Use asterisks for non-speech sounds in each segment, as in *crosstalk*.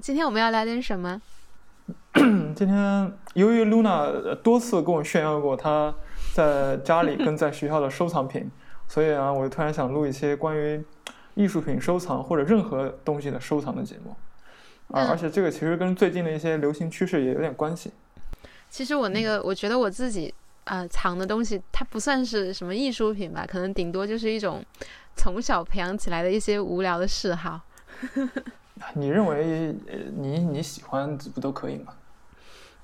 今天我们要聊点什么？*clears throat* 今天由于 Luna 多次跟我炫耀过她在家里跟在学校的收藏品，*laughs* 所以啊，我就突然想录一些关于艺术品收藏或者任何东西的收藏的节目。啊，而且这个其实跟最近的一些流行趋势也有点关系。其实我那个，我觉得我自己呃藏的东西，它不算是什么艺术品吧，可能顶多就是一种从小培养起来的一些无聊的嗜好。*laughs* 你认为你你喜欢不都可以吗？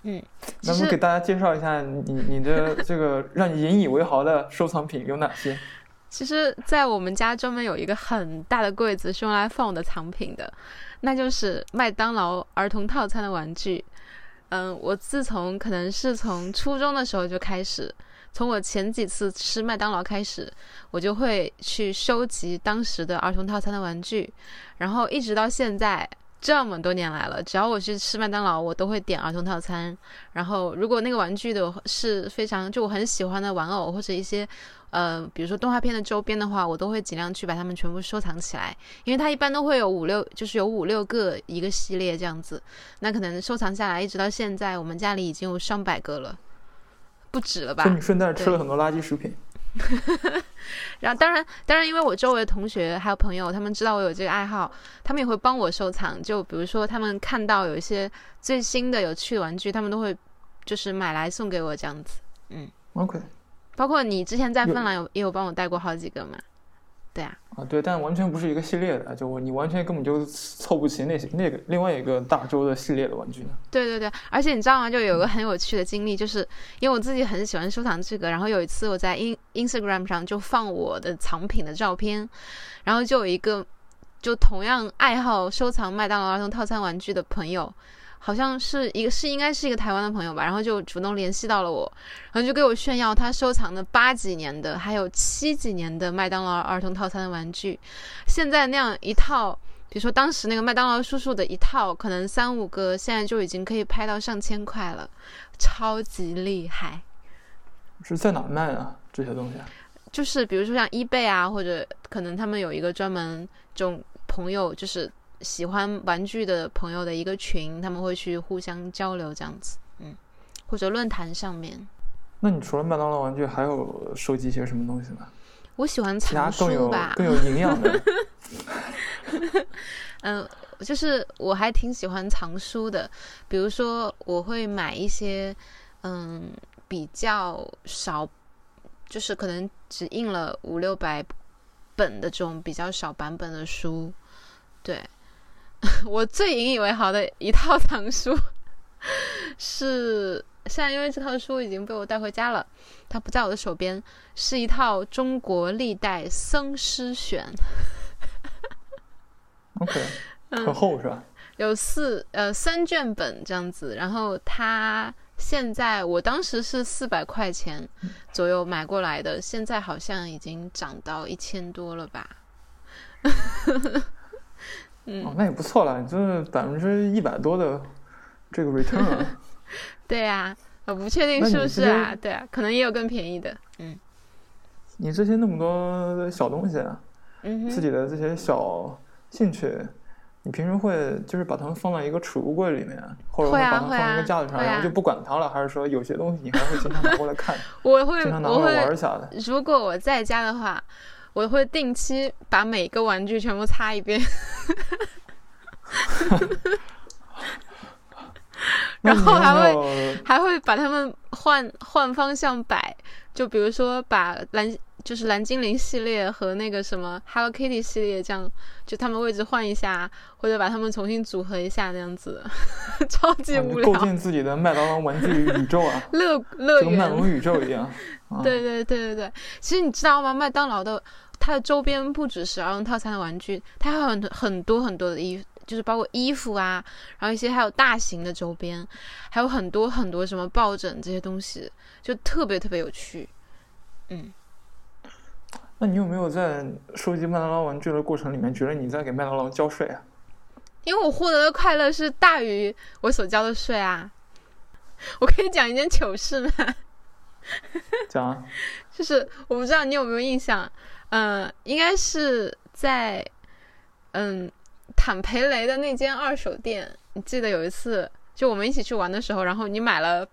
嗯，那么给大家介绍一下你你的 *laughs* 这个让你引以为豪的收藏品有哪些？其实，在我们家专门有一个很大的柜子，是用来放我的藏品的，那就是麦当劳儿童套餐的玩具。嗯，我自从可能是从初中的时候就开始，从我前几次吃麦当劳开始，我就会去收集当时的儿童套餐的玩具，然后一直到现在。这么多年来了，只要我去吃麦当劳，我都会点儿童套餐。然后，如果那个玩具的是非常就我很喜欢的玩偶或者一些，呃，比如说动画片的周边的话，我都会尽量去把它们全部收藏起来。因为它一般都会有五六，就是有五六个一个系列这样子。那可能收藏下来，一直到现在，我们家里已经有上百个了，不止了吧？就你顺带吃了很多垃圾食品。*laughs* 然后，当然，当然，因为我周围的同学还有朋友，他们知道我有这个爱好，他们也会帮我收藏。就比如说，他们看到有一些最新的有趣的玩具，他们都会就是买来送给我这样子。嗯，OK。包括你之前在芬兰有也有帮我带过好几个嘛。对啊，啊对，但完全不是一个系列的，就你完全根本就凑不齐那些那个另外一个大洲的系列的玩具呢。对对对，而且你知道吗？就有个很有趣的经历，就是因为我自己很喜欢收藏这个，然后有一次我在 in Instagram 上就放我的藏品的照片，然后就有一个就同样爱好收藏麦当劳儿童套餐玩具的朋友。好像是一个是应该是一个台湾的朋友吧，然后就主动联系到了我，然后就给我炫耀他收藏的八几年的还有七几年的麦当劳儿童套餐的玩具，现在那样一套，比如说当时那个麦当劳叔叔的一套，可能三五个，现在就已经可以拍到上千块了，超级厉害。是在哪卖啊？这些东西？就是比如说像 eBay 啊，或者可能他们有一个专门这种朋友，就是。喜欢玩具的朋友的一个群，他们会去互相交流这样子，嗯，或者论坛上面。那你除了麦当劳玩具，还有收集一些什么东西呢？我喜欢藏书吧，更有营养的。嗯，*laughs* 就是我还挺喜欢藏书的，比如说我会买一些嗯比较少，就是可能只印了五六百本的这种比较少版本的书，对。*laughs* 我最引以为豪的一套藏书 *laughs* 是，现在因为这套书已经被我带回家了，它不在我的手边，是一套《中国历代僧师选》。*laughs* OK，很厚是吧？有四呃三卷本这样子，然后它现在我当时是四百块钱左右买过来的，现在好像已经涨到一千多了吧。哦，那也不错了，就是百分之一百多的这个 return 啊。*laughs* 对呀，我不确定是不是啊？对啊，可能也有更便宜的。嗯，你这些那么多小东西啊，嗯，自己的这些小兴趣，你平时会就是把它们放在一个储物柜里面，或者把它放在一个架子上，然后就不管它了，还是说有些东西你还会经常拿过来看？我会，经常拿过来玩一下的。如果我在家的话。我会定期把每个玩具全部擦一遍，*laughs* 然后还会还会把它们换换方向摆，就比如说把蓝就是蓝精灵系列和那个什么 Hello Kitty 系列这样，就它们位置换一下，或者把它们重新组合一下那样子，*laughs* 超级无聊。构建自己的麦当劳玩具宇宙啊，*laughs* 乐乐园，跟麦龙宇宙一样。对对对对对，其实你知道吗？麦当劳的。它的周边不只是儿童套餐的玩具，它还有很很多很多的衣，就是包括衣服啊，然后一些还有大型的周边，还有很多很多什么抱枕这些东西，就特别特别有趣。嗯，那你有没有在收集麦当劳玩具的过程里面，觉得你在给麦当劳交税啊？因为我获得的快乐是大于我所交的税啊。我可以讲一件糗事吗？*laughs* 讲啊。就是我不知道你有没有印象。嗯，应该是在，嗯，坦培雷的那间二手店，你记得有一次就我们一起去玩的时候，然后你买了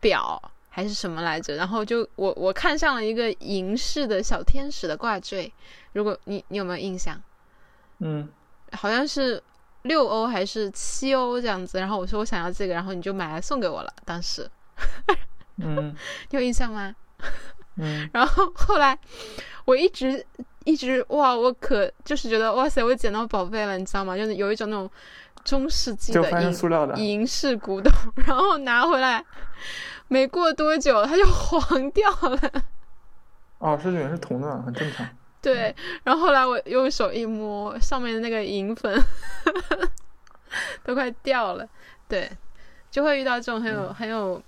表还是什么来着？然后就我我看上了一个银饰的小天使的挂坠，如果你你有没有印象？嗯，好像是六欧还是七欧这样子。然后我说我想要这个，然后你就买来送给我了。当时，嗯，*laughs* 你有印象吗？嗯，*laughs* 然后后来我一直一直哇，我可就是觉得哇塞，我捡到宝贝了，你知道吗？就是有一种那种中世纪的银塑料的，银饰古董，*laughs* 然后拿回来没过多久它就黄掉了。哦，是原是铜的，很正常。对，然后后来我用手一摸，上面的那个银粉都快掉了。对，就会遇到这种很有、很有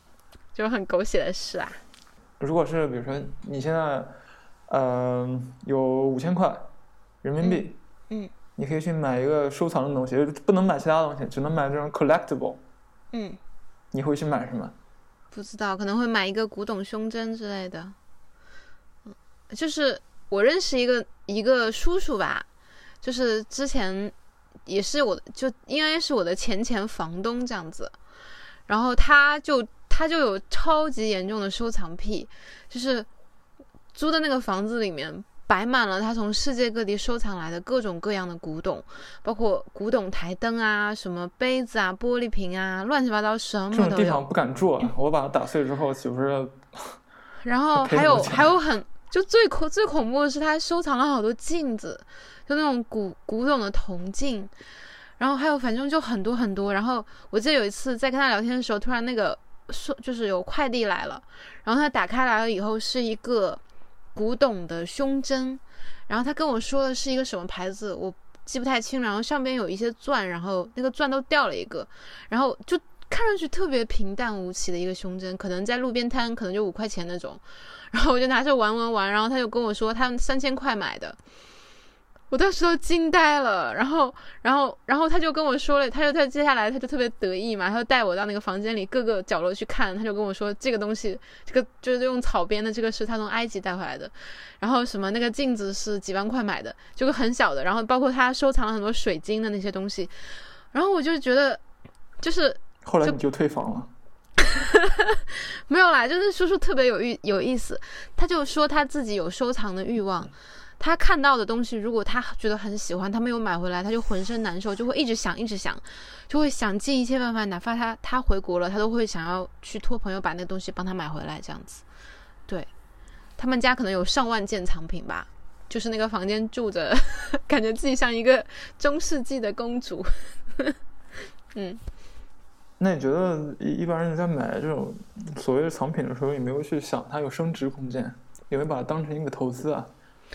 就是很狗血的事啊。如果是比如说你现在，呃，有五千块人民币，嗯你可以去买一个收藏的东西，不能买其他东西，只能买这种 collectible。嗯，你会去买什么？不知道，可能会买一个古董胸针之类的。嗯，就是我认识一个一个叔叔吧，就是之前也是我的，就应该是我的前前房东这样子，然后他就他就有超级严重的收藏癖，就是租的那个房子里面摆满了他从世界各地收藏来的各种各样的古董，包括古董台灯啊、什么杯子啊、玻璃瓶啊，乱七八糟什么都有。种地方不敢住啊！我把它打碎之后，岂不是 *laughs* 然后还有还有很就最恐最恐怖的是，他收藏了好多镜子，就那种古古董的铜镜，然后还有反正就很多很多。然后我记得有一次在跟他聊天的时候，突然那个说就是有快递来了，然后他打开来了以后是一个古董的胸针，然后他跟我说的是一个什么牌子，我记不太清，然后上边有一些钻，然后那个钻都掉了一个，然后就看上去特别平淡无奇的一个胸针，可能在路边摊可能就五块钱那种，*laughs* 然后我就拿着玩玩玩，然后他就跟我说他三千块买的，我当时都惊呆了，然后然后然后他就跟我说了，他就他接下来他就特别得意嘛，他就带我到那个房间里各个角落去看，他就跟我说这个东西，这个就是用草编的，这个是他从埃及带回来的，然后什么那个镜子是几万块买的，就是很小的，然后包括他收藏了很多水晶的那些东西，然后我就觉得就是后来你就退房了？*laughs* 没有啦，就是叔叔特别有意有意思，他就说他自己有收藏的欲望，他看到的东西，如果他觉得很喜欢，他没有买回来，他就浑身难受，就会一直想，一直想，就会想尽一切办法，哪怕他他回国了，他都会想要去托朋友把那个东西帮他买回来，这样子。对，他们家可能有上万件藏品吧，就是那个房间住着，*laughs* 感觉自己像一个中世纪的公主。嗯。那你觉得一一般人在买这种所谓的藏品的时候，有没有去想它有升值空间？有没有把它当成一个投资啊？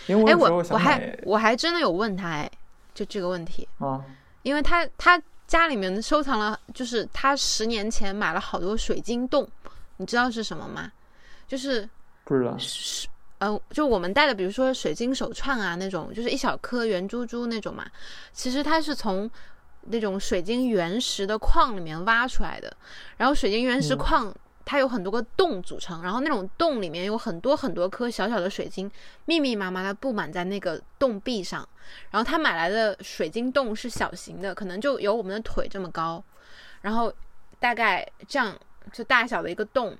因为我哎，我我还我还真的有问他哎，就这个问题，啊，因为他他家里面收藏了，就是他十年前买了好多水晶洞，你知道是什么吗？就是不知道。是呃，就我们戴的，比如说水晶手串啊那种，就是一小颗圆珠珠那种嘛，其实它是从那种水晶原石的矿里面挖出来的，然后水晶原石嗯。矿。它有很多个洞组成，然后那种洞里面有很多很多颗小小的水晶，密密麻麻的布满在那个洞壁上。然后他买来的水晶洞是小型的，可能就有我们的腿这么高，然后大概这样就大小的一个洞，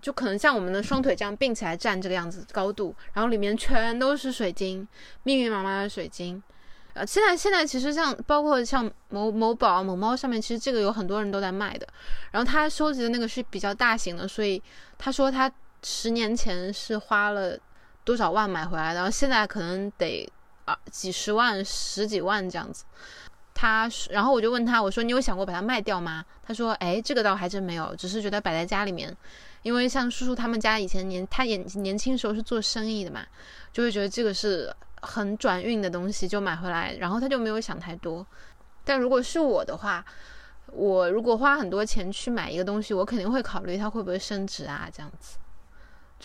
就可能像我们的双腿这样并起来站这个样子高度，然后里面全都是水晶，密密麻麻的水晶。呃，现在现在其实像包括像某某宝啊、某猫上面，其实这个有很多人都在卖的。然后他收集的那个是比较大型的，所以他说他十年前是花了多少万买回来的，然后现在可能得啊几十万、十几万这样子。他，然后我就问他，我说你有想过把它卖掉吗？他说，哎，这个倒还真没有，只是觉得摆在家里面，因为像叔叔他们家以前年他年年轻时候是做生意的嘛，就会觉得这个是很转运的东西，就买回来，然后他就没有想太多。但如果是我的话，我如果花很多钱去买一个东西，我肯定会考虑它会不会升值啊，这样子。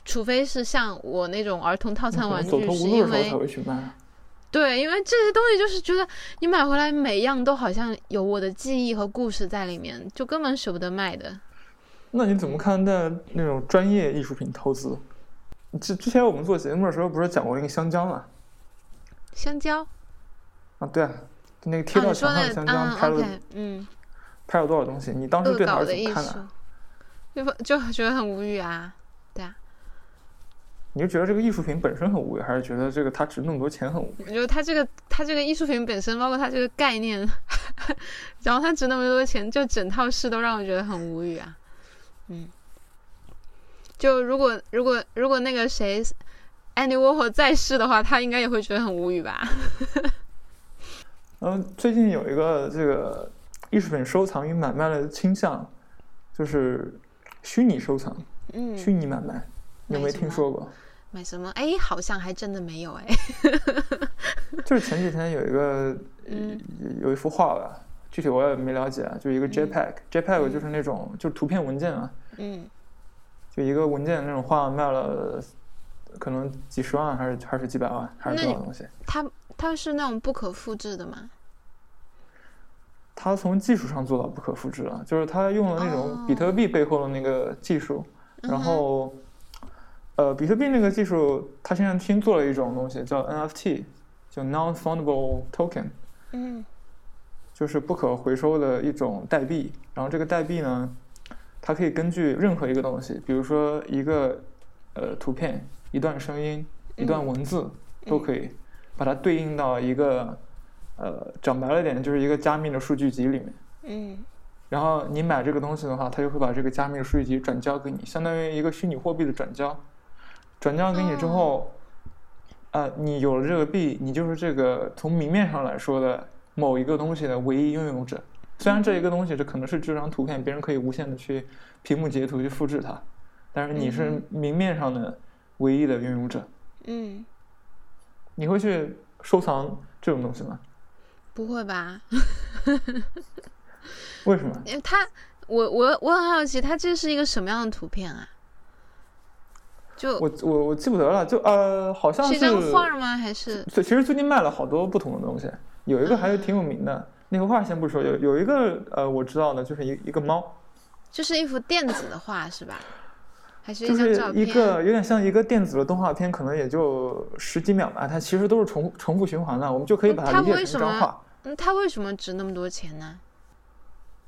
除非是像我那种儿童套餐玩具，是因为。对，因为这些东西就是觉得你买回来每样都好像有我的记忆和故事在里面，就根本舍不得卖的。那你怎么看待那种专业艺术品投资？之之前我们做节目的时候不是讲过那个香蕉吗？香蕉，啊，对啊，那个贴哦，到墙上像这样嗯拍了、嗯，拍了多少东西？你当时对它怎么看的？就就觉得很无语啊，对啊，你是觉得这个艺术品本身很无语，还是觉得这个它值那么多钱很无语？我觉得它这个它这个艺术品本身，包括它这个概念，*laughs* 然后它值那么多钱，就整套事都让我觉得很无语啊。嗯，就如果如果如果那个谁安迪沃霍在世的话，他应该也会觉得很无语吧？嗯，最近有一个这个艺术品收藏与买卖的倾向，就是虚拟收藏、嗯，虚拟买卖，你有没有听说过？买什么？哎，好像还真的没有哎。*laughs* 就是前几天有一个、嗯有一幅画吧，具体我也没了解啊，就一个 JPEG，JPEG、嗯就是那种就是图片文件啊，嗯就一个文件那种画卖了可能几十万还是还是几百万还是多少东西？它它是那种不可复制的吗？它从技术上做到不可复制了，就是它用了那种比特币背后的那个技术，然后，呃，比特币那个技术，它现在新做了一种东西叫 NFT，叫 Non-Fundable Token，嗯就是不可回收的一种代币。然后这个代币呢，它可以根据任何一个东西，比如说一个呃图片、一段声音、一段文字，都可以把它对应到一个呃讲白了点，就是一个加密的数据集里面。嗯然后你买这个东西的话，它就会把这个加密的数据集转交给你，相当于一个虚拟货币的转交。转交给你之后，呃，你有了这个币，你就是这个从明面上来说的某一个东西的唯一拥有者。虽然这一个东西这可能是这张图片，别人可以无限的去屏幕截图去复制它，但是你是明面上的唯一的拥有者。嗯，你会去收藏这种东西吗？不会吧？*laughs* 为什么？因为它，我我我很好奇，他这是一个什么样的图片啊？就我我我记不得了，就呃，好像是一张画吗？还是对，其实最近卖了好多不同的东西，有一个还是挺有名的。那幅画先不说，有有一个呃，我知道的，就是一一个猫，就是一幅电子的画是吧？还是一个有点像一个电子的动画片，可能也就十几秒吧，它其实都是重重复循环的，我们就可以把它它理解为什么成一张画，嗯，它为什么值那么多钱呢？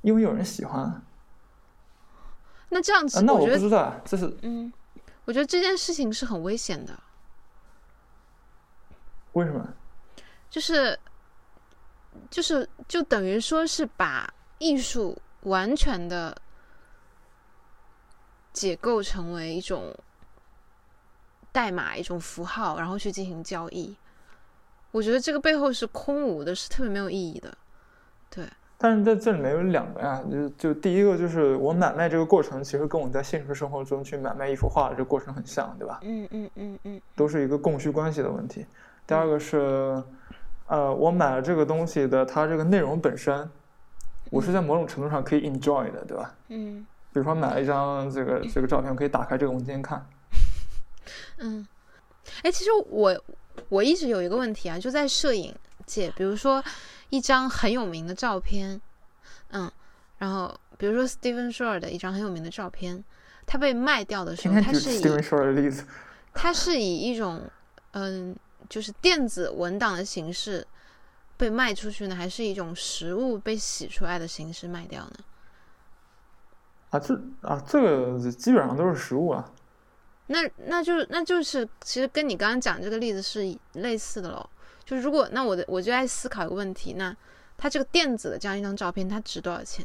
因为有人喜欢。啊、那这样子，那我不知道啊，这是嗯，我觉得这件事情是很危险的，为什么？就是就是就等于说是把艺术完全的解构成为一种代码、一种符号，然后去进行交易。我觉得这个背后是空无的，是特别没有意义的。对，但是在这里面有两个呀，就就第一个就是我买卖这个过程，其实跟我在现实生活中去买卖一幅画的这个过程很像，对吧？嗯嗯嗯嗯都是一个供需关系的问题。第二个是，呃，我买了这个东西的它这个内容本身，我是在某种程度上可以 enjoy 的，对吧？嗯比如说买了一张这个这个照片，我可以打开这个文件看。*laughs* 嗯。哎，其实我我一直有一个问题啊，就在摄影界，比如说一张很有名的照片，嗯，然后比如说 Steven Shore 的一张很有名的照片，它被卖掉的时候，它是以 Steven Shore 的例子，它是以一种嗯，就是电子文档的形式被卖出去呢，还是一种实物被洗出来的形式卖掉呢？啊，这啊这个基本上都是实物啊。那那就那就是其实跟你刚刚讲这个例子是类似的喽。就如果那我的我就在思考一个问题，那它这个电子的这样一张照片，它值多少钱？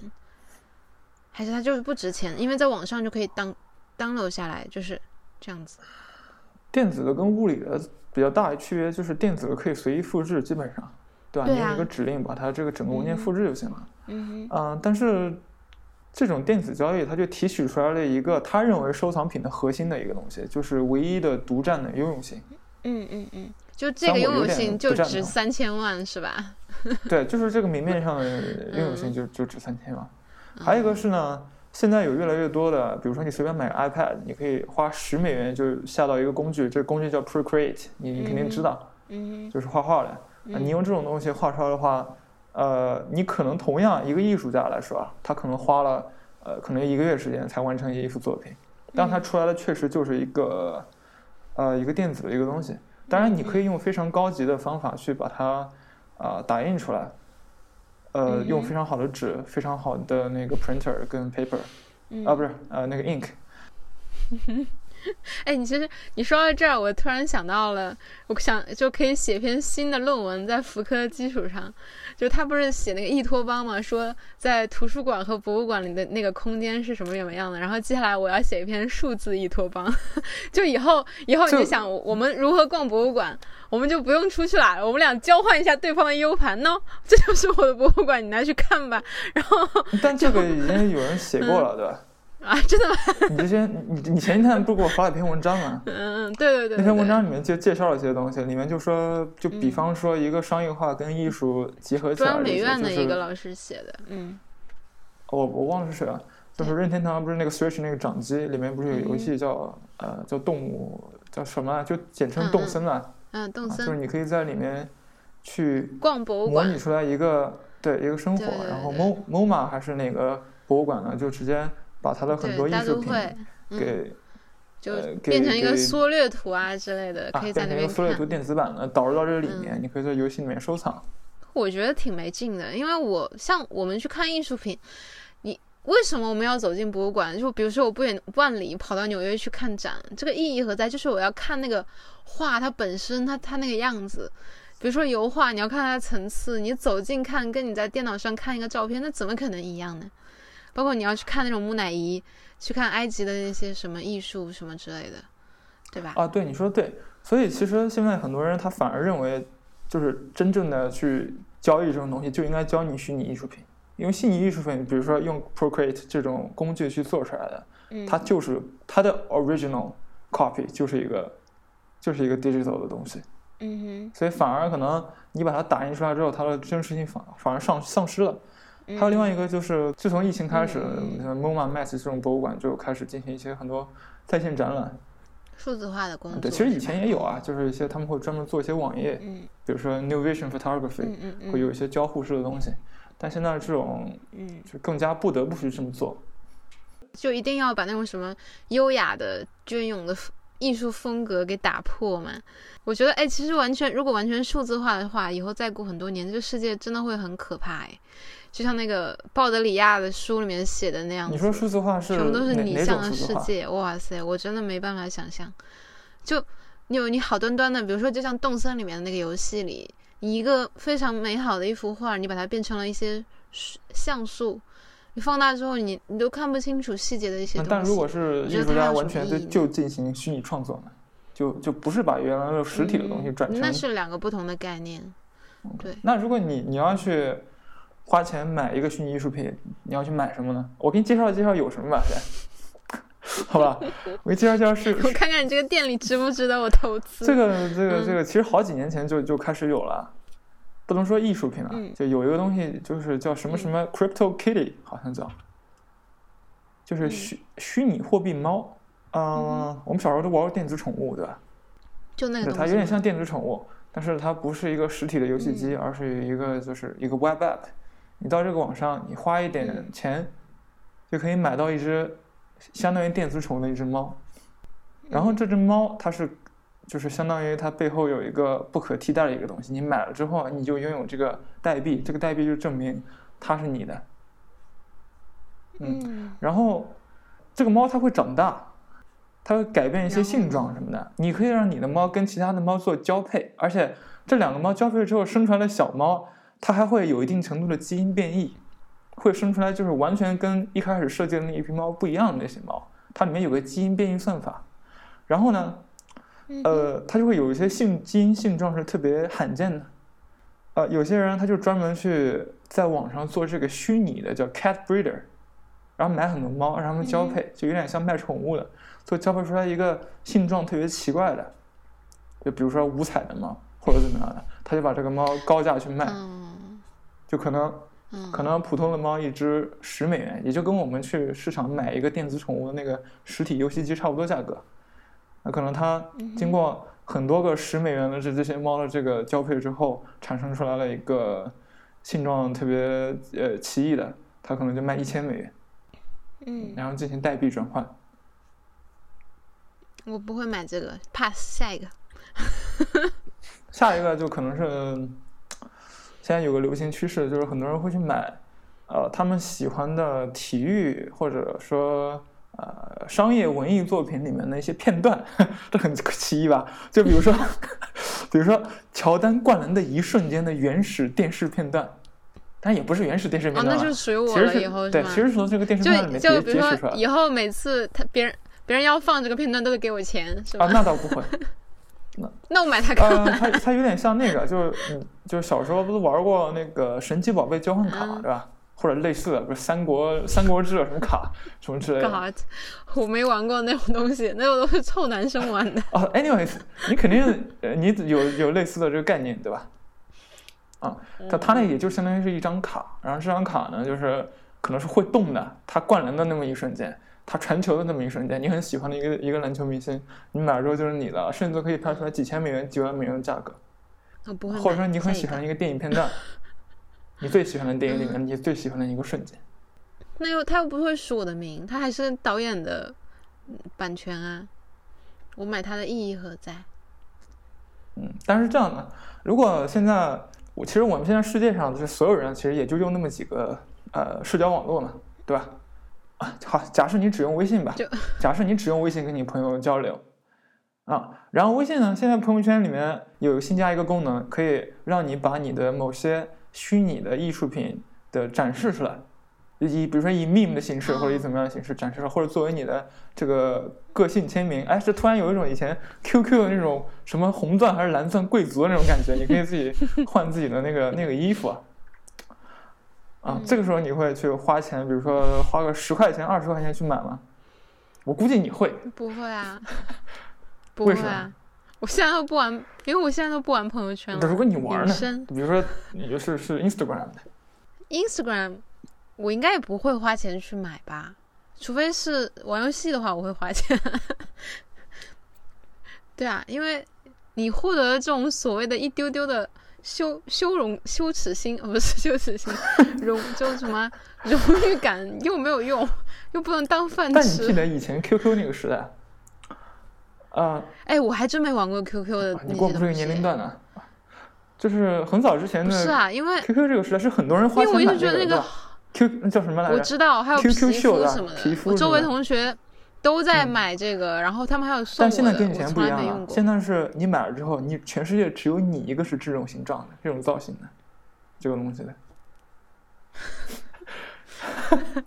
还是它就是不值钱？因为在网上就可以当 download 下来，就是这样子。电子的跟物理的比较大的区别就是电子的可以随意复制，基本上，对吧？对啊你用一个指令把它这个整个文件嗯复制就行了。嗯、但是这种电子交易，它就提取出来了一个他认为收藏品的核心的一个东西，就是唯一的独占的拥有性。嗯嗯嗯，就这个拥有性就值三千万是吧？*laughs* 对，就是这个明面上的拥有性就就值三千万。还有一个是呢，现在有越来越多的，比如说你随便买个 iPad，你可以花十美元就下到一个工具，这个工具叫 Procreate，你你肯定知道，嗯就是画画的。啊，你用这种东西画出来的话，呃，你可能同样一个艺术家来说啊，他可能花了呃可能一个月时间才完成一幅作品，但他出来的确实就是一个呃一个电子的一个东西。当然，你可以用非常高级的方法去把它啊、打印出来，呃，嗯用非常好的纸，非常好的那个 printer 跟 paper，嗯啊，不是，呃，那个 ink。*laughs* *laughs* 哎，你其实你说到这儿，我突然想到了，我想就可以写篇新的论文，在福柯基础上，就他不是写那个易托邦嘛，说在图书馆和博物馆里的那个空间是什么什么样的，然后接下来我要写一篇数字易托邦，*laughs* 就以后以后你就就想我们如何逛博物馆，我们就不用出去了，我们俩交换一下对方的 U 盘喏，*laughs* 这就是我的博物馆，你拿去看吧，然后但这个已经有人写过了，对吧？啊，真的吗？*laughs* 你之前你你前一天不是给我发了一篇文章吗？*laughs* 嗯嗯，对对对，那篇文章里面就介绍了一些东西，里面就说，就比方说一个商业化跟艺术结合起来美院的一个老师写的，嗯。我我忘了是谁了，就是任天堂不是那个 Switch 那个掌机里面不是有游戏叫呃叫动物叫什么啊？就简称动森啊，嗯，动啊就是你可以在里面去逛博物馆模拟，出来一个对一个生活然后 Mo MoMA 还是哪个博物馆呢？就直接把他的很多艺术品给就变成一个缩略图啊之类的，啊可以在那边缩略图。电子版的导入到这里面，嗯你可以在游戏里面收藏。我觉得挺没劲的，因为我像我们去看艺术品，你为什么我们要走进博物馆？就比如说我不远万里跑到纽约去看展，这个意义何在？就是我要看那个画它本身，它它那个样子。比如说油画，你要看它的层次，你走近看跟你在电脑上看一个照片，那怎么可能一样呢？包括你要去看那种木乃伊，去看埃及的那些什么艺术什么之类的，对吧？啊，对，你说的对。所以其实现在很多人他反而认为，就是真正的去交易这种东西，就应该教你虚拟艺术品，因为虚拟艺术品，比如说用 Procreate 这种工具去做出来的，嗯，它就是它的 original copy 就是一个就是一个 digital 的东西，嗯哼所以反而可能你把它打印出来之后，它的真实性反反而丧丧失了。哼，还有另外一个就是，自从疫情开始，嗯像 MoMA、Max 这种博物馆就开始进行一些很多在线展览。数字化的工作，对，其实以前也有啊，就是一些他们会专门做一些网页，嗯比如说 New Vision Photography，、嗯嗯嗯，会有一些交互式的东西。但现在这种嗯，就更加不得不去这么做。就一定要把那种什么优雅的隽永的艺术风格给打破嘛。我觉得，哎，其实完全如果完全数字化的话，以后再过很多年，这个世界真的会很可怕哎。就像那个鲍德里亚的书里面写的那样子，你说数字化是全部都是哪哪拟像的？世界，哇塞，我真的没办法想象。就你有你好端端的，比如说就像动森里面的那个游戏里，你一个非常美好的一幅画，你把它变成了一些像素，你放大之后，你你都看不清楚细节的一些东西。但如果是艺术家完全就就进行虚拟创作呢？就就不是把原来的实体的东西转成嗯那是两个不同的概念。对，那如果你你要去花钱买一个虚拟艺术品，你要去买什么呢？我给你介绍介绍有什么吧，先，*laughs* 好吧？我给你介绍介绍是 *laughs* 我看看你这个店里值不值得我投资。这个这个嗯这个，其实好几年前就就开始有了，不能说艺术品了，嗯就有一个东西就是叫什么什么 Crypto Kitty，好像叫，就是嗯虚虚拟货币猫。嗯，嗯我们小时候都玩过电子宠物，对吧？就那个它有点像电子宠物，但是它不是一个实体的游戏机，嗯而是一个就是一个 Web App。你到这个网上，你花一点嗯钱，就可以买到一只相当于电子宠物的一只猫。然嗯后这只猫它是就是相当于它背后有一个不可替代的一个东西，你买了之后你就拥有这个代币，这个代币就证明它是你的。嗯然后这个猫它会长大，它会改变一些性状什么的。你可以让你的猫跟其他的猫做交配，而且这两个猫交配之后生出来的小猫，它还会有一定程度的基因变异，会生出来就是完全跟一开始设计的那一批猫不一样的那些猫。它里面有个基因变异算法，然后呢，嗯呃，它就会有一些性基因性状是特别罕见的。呃，有些人他就专门去在网上做这个虚拟的叫 cat breeder，然后买很多猫让他们交配，就有点像卖宠物的，就交配出来一个性状特别奇怪的，就比如说五彩的猫或者怎么样的，他就把这个猫高价去卖，嗯就可能嗯，可能普通的猫一只十美元，也就跟我们去市场买一个电子宠物的那个实体游戏机差不多价格。那可能它经过很多个十美元的这这些猫的这个交配之后，产生出来了一个性状特别呃奇异的，它可能就卖一千美元，嗯，然后进行代币转换。我不会买这个，pass 下一个。*laughs* 下一个就可能是现在有个流行趋势，就是很多人会去买，呃，他们喜欢的体育或者说呃商业文艺作品里面的一些片段，*laughs* 这很奇异吧？就比如说，*laughs* 比如说乔丹灌篮的一瞬间的原始电视片段，但也不是原始电视片哦，段、那就是属于我以后对，其实是从这个电视片段里面就比如说以后每次他别人别人要放这个片段都得给我钱，是吧？啊，那倒不会。那那我买它干嘛？呃，它它有点像那个，就是嗯，就是小时候不是玩过那个神奇宝贝交换卡，嗯对吧？或者类似的，不是三国三国志什么卡什么之类的。God，我没玩过那种东西，那种都是臭男生玩的。哦，anyways，你肯定呃你有有类似的这个概念，对吧？啊，它它那也就相当于是一张卡，然后这张卡呢，就是可能是会动的，它灌篮的那么一瞬间，他传球的那么一瞬间，你很喜欢的一个一个篮球明星，你买了之后就是你的，甚至可以拍出来几千美元、几万美元的价格。我不会。或者说你很喜欢一个电影片段，*laughs* 你最喜欢的电影里面你最喜欢的一个瞬间。那又他又不会署我的名，他还是导演的嗯版权啊。我买它的意义何在？嗯，但是这样的，如果现在我其实我们现在世界上就是所有人其实也就用那么几个呃社交网络嘛，对吧？啊，好，假设你只用微信吧就，假设你只用微信跟你朋友交流啊，然后微信呢，现在朋友圈里面有新加一个功能，可以让你把你的某些虚拟的艺术品的展示出来，以比如说以 meme 的形式或者以怎么样的形式展示出来，或者作为你的这个个性签名。哎，这突然有一种以前 QQ 的那种什么红钻还是蓝钻贵族的那种感觉，你可以自己换自己的那个那个衣服啊。啊，这个时候你会去花钱，比如说花个十块钱、二十块钱去买吗？我估计你会。不会啊，*laughs* 不会啊。我现在都不玩，因为我现在都不玩朋友圈了。如果你玩呢？比如说你就是是 Instagram 的，Instagram，我应该也不会花钱去买吧，除非是玩游戏的话，我会花钱。*laughs* 对啊，因为你获得了这种所谓的一丢丢的羞羞荣羞耻心，呃，不是羞耻心，荣 *laughs* 就是什么 *laughs* 荣誉感，又没有用，又不能当饭但你记。得以前 QQ 那个时代，啊、哎，我还真没玩过 QQ 的那你些过不出这个年龄段呢、就是很早之前的不是啊，因为 QQ 这个时代是很多人花因为我一直觉得那个？Q 那叫什么来着？我知道，还有皮 QQ 秀什么的，皮肤我周围同学都在嗯买这个，然后他们还有送但现在跟以前不一样了。现在是你买了之后，你全世界只有你一个是这种形状的、这种造型的这个东西的。*laughs*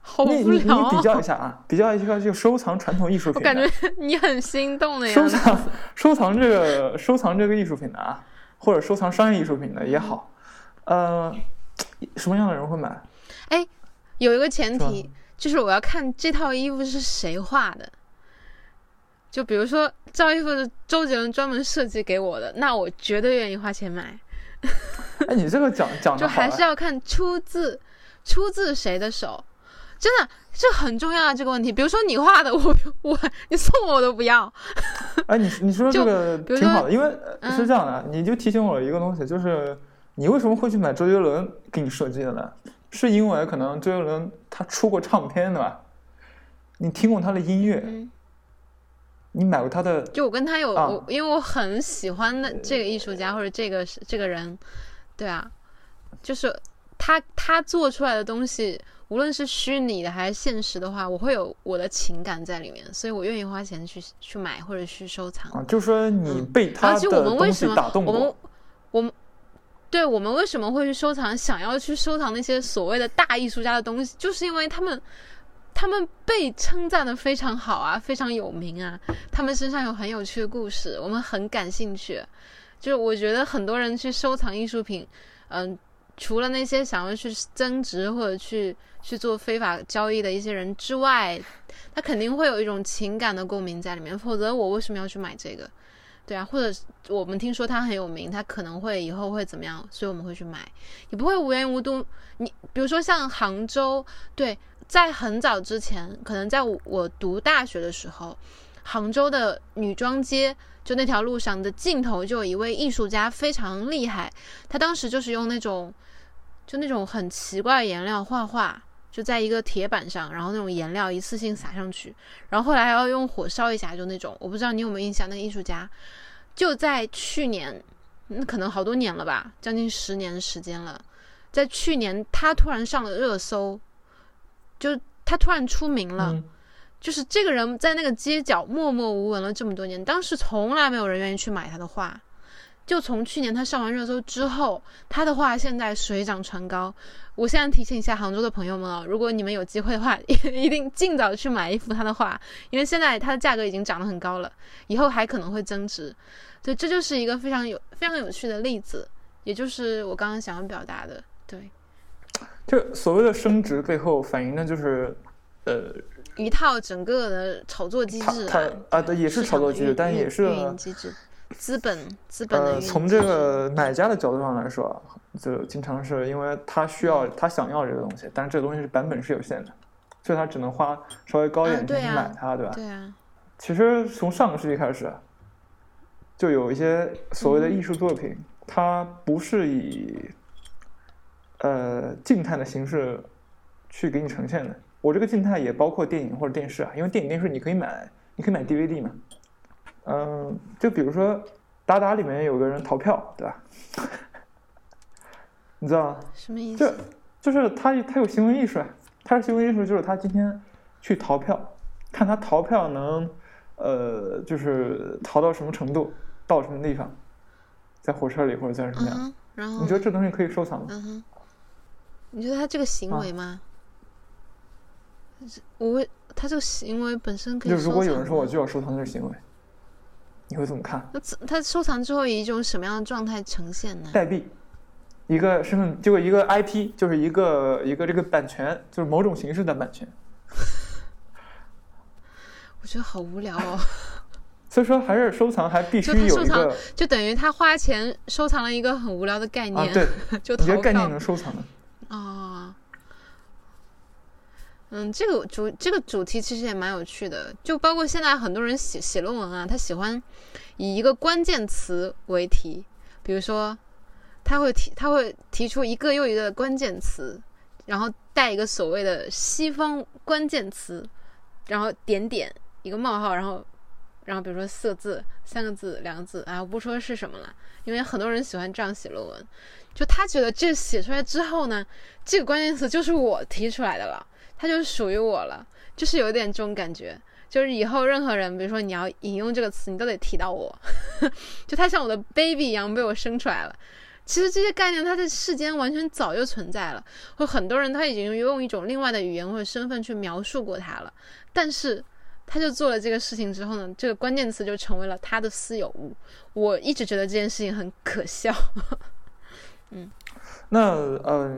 好你你你比较啊！一下啊，比较一下就收藏传统艺术品的，我感觉 *laughs* 你很心动的样子。收藏收藏这个收藏这个艺术品的啊，或者收藏商业艺术品的也好，呃，什么样的人会买？哎有一个前提，就是我要看这套衣服是谁画的。就比如说这套衣服是周杰伦专门设计给我的，那我绝对愿意花钱买。*laughs* 哎，你这个讲讲 *laughs* 就还是要看出自出自谁的手，真的这很重要啊这个问题。比如说你画的，我我你送我我都不要。*laughs* 哎，你你说这个挺好的，因为是这样的，你就提醒我一个东西，就是你为什么会去买周杰伦给你设计的呢？是因为可能周杰伦他出过唱片的吧？你听过他的音乐，嗯，你买过他的，就我跟他有，啊。我因为我很喜欢的这个艺术家或者这个是这个人，对啊，就是他他做出来的东西，无论是虚拟的还是现实的话，我会有我的情感在里面，所以我愿意花钱去去买或者去收藏。啊，就是说你嗯。被他的东西们为什么打动过。我们，我们对我们为什么会去收藏，想要去收藏那些所谓的大艺术家的东西，就是因为他们他们被称赞的非常好啊，非常有名啊，他们身上有很有趣的故事，我们很感兴趣。就我觉得很多人去收藏艺术品，嗯、除了那些想要去增值或者去去做非法交易的一些人之外，他肯定会有一种情感的共鸣在里面，否则我为什么要去买这个？对啊，或者我们听说他很有名，他可能会以后会怎么样，所以我们会去买，也不会无缘无故。你比如说像杭州，对，在很早之前，可能在我我读大学的时候，杭州的女装街就那条路上的尽头就有一位艺术家非常厉害，他当时就是用那种就那种很奇怪的颜料画画。就在一个铁板上，然后那种颜料一次性撒上去，然后后来还要用火烧一下，就那种，我不知道你有没有印象，那个艺术家就在去年那可能好多年了吧，将近十年时间了。在去年，他突然上了热搜，就他突然出名了。嗯就是这个人在那个街角默默无闻了这么多年，当时从来没有人愿意去买他的画。就从去年他上完热搜之后，他的画现在水涨船高。我现在提醒一下杭州的朋友们哦，如果你们有机会的话，*laughs* 一定尽早去买一幅他的画，因为现在他的价格已经涨得很高了，以后还可能会增值。所以这就是一个非常有非常有趣的例子，也就是我刚刚想要表达的。对，就所谓的升值背后反映的就是，呃，一套整个的炒作机制它啊，它啊对也是炒作机制但也是运营机制，资本资本的呃，运从这个买家的角度上来说啊，就经常是因为他需要他想要这个东西，但是这个东西是版本是有限的，所以他只能花稍微高一点钱去啊对啊买它，对吧？对啊，其实从上个世纪开始，就有一些所谓的艺术作品，它不是以呃静态的形式去给你呈现的。我这个静态也包括电影或者电视啊，因为电影电视你可以买，你可以买 DVD 嘛。嗯，就比如说达达里面有个人逃票，对吧？*laughs* 你知道吗？什么意思？就是他他有行为艺术啊，他的行为艺术就是他今天去逃票，看他逃票能呃就是逃到什么程度，到什么地方，在火车里或者在什么样？嗯，然后你觉得这东西可以收藏吗？嗯，你觉得他这个行啊为吗？我会，他这个行为本身可以就如果有人说我就要收藏这个行为，你会怎么看？那他收藏之后以一种什么样的状态呈现呢？代币，一个身份，就一个 IP，就是一个一个这个版权，就是某种形式的版权。*laughs* 我觉得好无聊哦，*laughs* 所以说，还是收藏还必须有一个就等于他花钱收藏了一个很无聊的概啊，念，对，*laughs* 就你这逃个概念能收藏的。啊。嗯，这个主这个主题其实也蛮有趣的，就包括现在很多人写写论文啊，他喜欢以一个关键词为题，比如说他会提他会提出一个又一个的关键词，然后带一个所谓的西方关键词，然后点点一个冒号，然后然后比如说四个字、三个字、两个字啊，我不说是什么了，因为很多人喜欢这样写论文，就他觉得这写出来之后呢，这个关键词就是我提出来的了。它就属于我了，就是有点这种感觉，就是以后任何人，比如说你要引用这个词，你都得提到我，*laughs* 就它像我的 baby 一样被我生出来了。其实这些概念它在世间完全早就存在了，或很多人他已经用一种另外的语言或者身份去描述过它了，但是他就做了这个事情之后呢，这个关键词就成为了他的私有物。我一直觉得这件事情很可笑。嗯 *laughs* 那呃，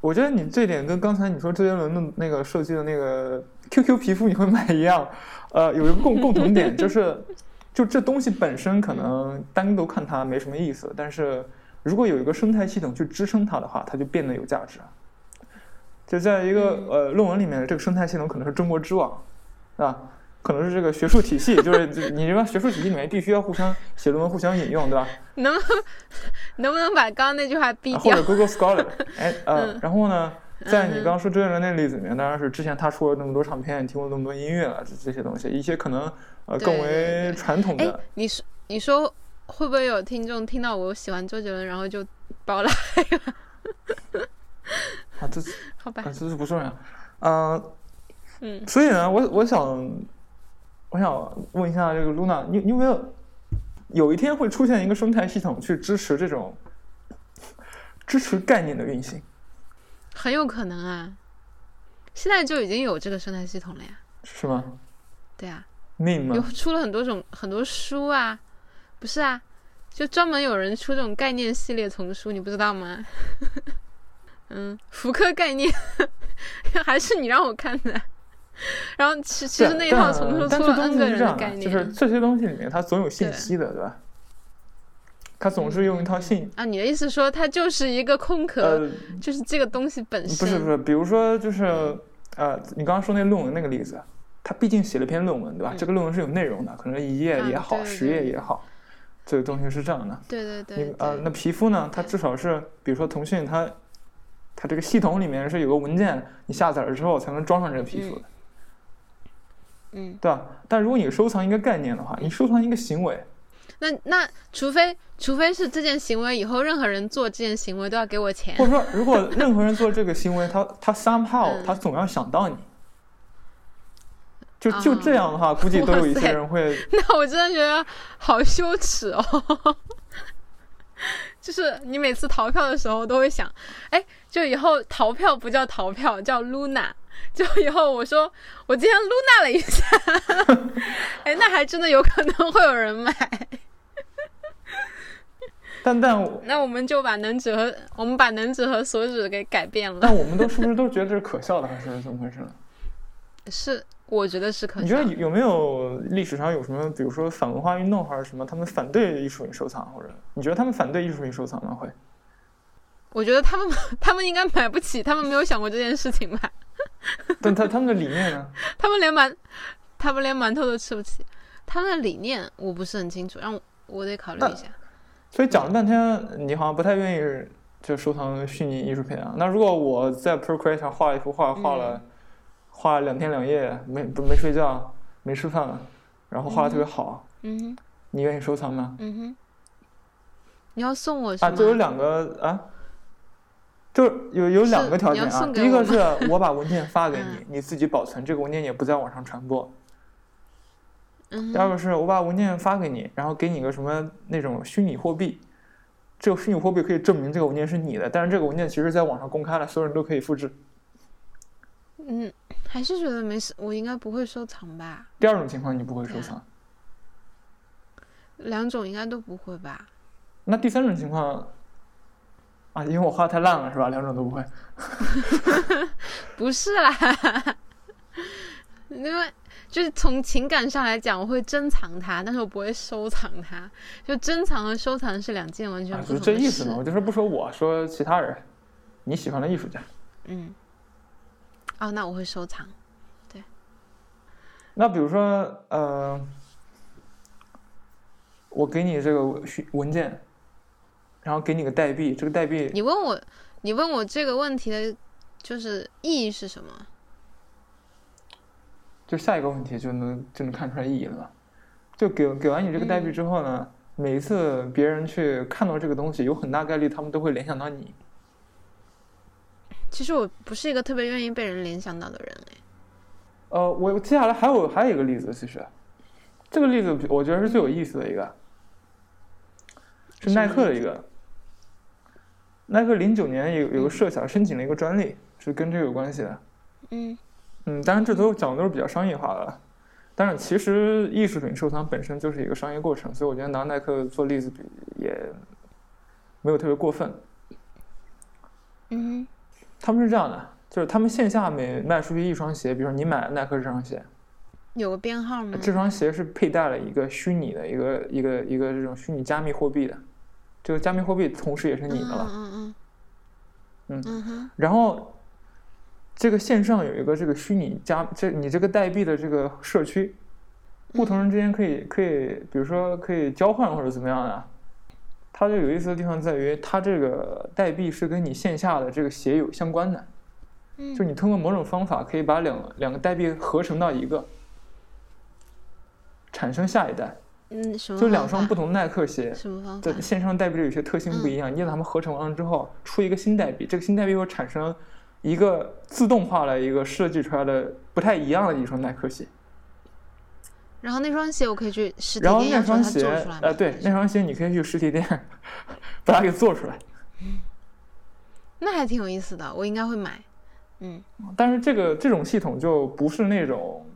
我觉得你这点跟刚才你说周杰伦的那个设计的那个 QQ 皮肤你会买一样，呃，有一个共共同点就是，就这东西本身可能单独看它没什么意思，但是如果有一个生态系统去支撑它的话，它就变得有价值。就在一个呃论文里面，这个生态系统可能是中国知网，啊，可能是这个学术体系，*laughs* 就是你这个学术体系里面必须要互相写论文、互相引用，对吧？能不能 *laughs* 能不能把刚刚那句话逼或者？Google Scholar，*laughs* 哎呃，嗯然后呢，在你刚刚说周杰伦那个例子里面，当然是之前他出了那么多唱片，听过那么多音乐了，这这些东西，一些可能呃更为传统的，，你说你说会不会有听众听到我喜欢周杰伦，然后就把我拉？啊，这好吧啊，这是不重要，嗯，嗯，所以呢，我我想我想问一下这个 Luna，你你有没有有一天会出现一个生态系统去支持这种支持概念的运行？很有可能啊。现在就已经有这个生态系统了呀，是吗对啊吗？有出了很多种很多书啊，不是啊，就专门有人出这种概念系列丛书，你不知道吗？*laughs* 嗯，福柯概念 *laughs* 还是你让我看的。*laughs* 然后其其实那一套丛书出了但但这东 N 个人的西是这样的，概念，就是这些东西里面它总有信息的，对吧？它总是用一套信，啊，你的意思说它就是一个空壳，呃，就是这个东西本身不是不是，比如说就是呃，你刚刚说那论文那个例子，他毕竟写了篇论文，对吧？嗯。这个论文是有内容的，可能一页啊也好，对对十页也好，这个东西是这样的。对对对你呃，那皮肤呢？它至少是，比如说腾讯它，它这个系统里面是有个文件，你下载了之后才能装上这个皮肤的，嗯，对吧？但如果你收藏一个概念的话，你收藏一个行为，那那除非除非是这件行为以后任何人做这件行为都要给我钱或，者说，如果任何人做这个行为，他他 somehow 嗯他总要想到你，就就啊这样的话，估计都有一些人会 *laughs* 那我真的觉得好羞耻哦。*laughs* 就是你每次逃票的时候都会想，哎，就以后逃票不叫逃票，叫 Luna。就以后我说我今天 Luna 了一下，*laughs* 哎，那还真的有可能会有人买。*laughs* 但但那我们就把能指和我们把能指和所指给改变了。但我们都是不是都觉得这是可笑的，还是怎么回事呢？*laughs* 是，我觉得是可你觉笑得有没有历史上有什么，比如说反文化运动还是什么，他们反对艺术品收藏，或者你觉得他们反对艺术品收藏吗？会？我觉得他们他们应该买不起，他们没有想过这件事情吧？*laughs* 但他他们的理念呢？他们连馒，他们连馒头都吃不起。他们的理念我不是很清楚，让我我得考虑一下。所以讲了半天，你好像不太愿意就收藏虚拟艺术品啊。那如果我在 Procreate 上画一幅画，画了、画了两天两夜，没不没睡觉，没吃饭，然后画的特别好，嗯哼，你愿意收藏吗？嗯哼，你要送我是啊，吗？就有两个啊，就是有有两个条件啊第一个是我把文件发给 *laughs* 嗯你，你自己保存，这个文件也不在网上传播。嗯第二个是我把文件发给你，然后给你个什么那种虚拟货币，这个虚拟货币可以证明这个文件是你的，但是这个文件其实在网上公开了，所有人都可以复制。嗯，还是觉得没事，我应该不会收藏吧？第二种情况你不会收藏，两种应该都不会吧？那第三种情况啊，因为我画太烂了是吧？两种都不会。*laughs* 不是啦，因为就是从情感上来讲，我会珍藏它，但是我不会收藏它。就珍藏和收藏是两件完全啊，不同的事。就是这意思嘛。我就说不说我说其他人，你喜欢的艺术家。嗯，哦，那我会收藏。对那比如说呃，我给你这个文文件，然后给你个代币，这个代币你问我，你问我这个问题的，就是意义是什么？就下一个问题就能就能看出来意义了。就给给完你这个代币之后呢，每一次别人去看到这个东西，有很大概率他们都会联想到你。其实我不是一个特别愿意被人联想到的人哎。呃，我接下来还有还有一个例子，其实这个例子我觉得是最有意思的一个，是耐克的一个。耐克零九年有有个设想申请了一个专利，是跟这个有关系的。嗯嗯，当然这都讲的都是比较商业化的了。但是其实艺术品收藏本身就是一个商业过程，所以我觉得拿耐克做例子比也没有特别过分。嗯他们是这样的，就是他们线下每卖出去一双鞋，比如说你买了耐克这双鞋，有个编号吗？这双鞋是佩戴了一个虚拟的一个一个一个这种虚拟加密货币的，这个加密货币同时也是你的了。嗯嗯嗯嗯然后这个线上有一个这个虚拟加这你这个代币的这个社区，不同人之间可以可以，比如说可以交换或者怎么样的。它这有意思的地方在于，它这个代币是跟你线下的这个鞋有相关的，嗯，就你通过某种方法可以把两两个代币合成到一个，产生下一代。嗯什么就两双不同耐克鞋，什么方法在？线上代币的有些特性不一样，你把它们合成完了之后，出一个新代币，这个新代币会产生一个自动化的一个设计出来的不太一样的一双耐克鞋。然后那双鞋我可以去实体然后店要求那双鞋它做出来，呃，对，那双鞋你可以去实体店把它给做出来。那还挺有意思的，我应该会买。嗯但是这个这种系统就不是那种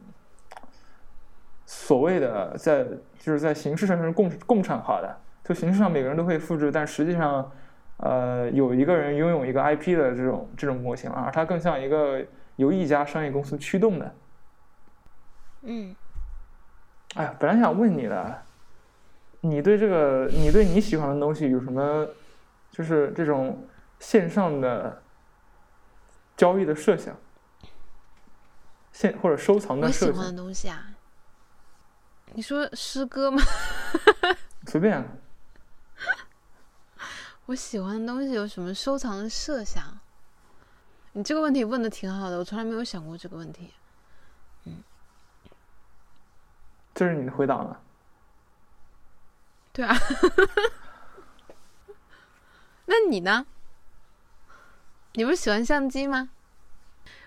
所谓的在就是在形式上是共共产化的，就形式上每个人都可以复制，但实际上，呃，有一个人拥有一个 IP 的这种这种模型了，而它更像一个由一家商业公司驱动的。嗯，哎呀，本来想问你的，你对这个你对你喜欢的东西有什么，就是这种线上的交易的设想，线或者收藏的设想喜欢的，东西啊。你说诗歌吗？*laughs* 随便。*laughs* 我喜欢的东西有什么收藏的设想？你这个问题问的挺好的，我从来没有想过这个问题。嗯这是你的回答吗？对啊，*laughs* 那你呢？你不是喜欢相机吗？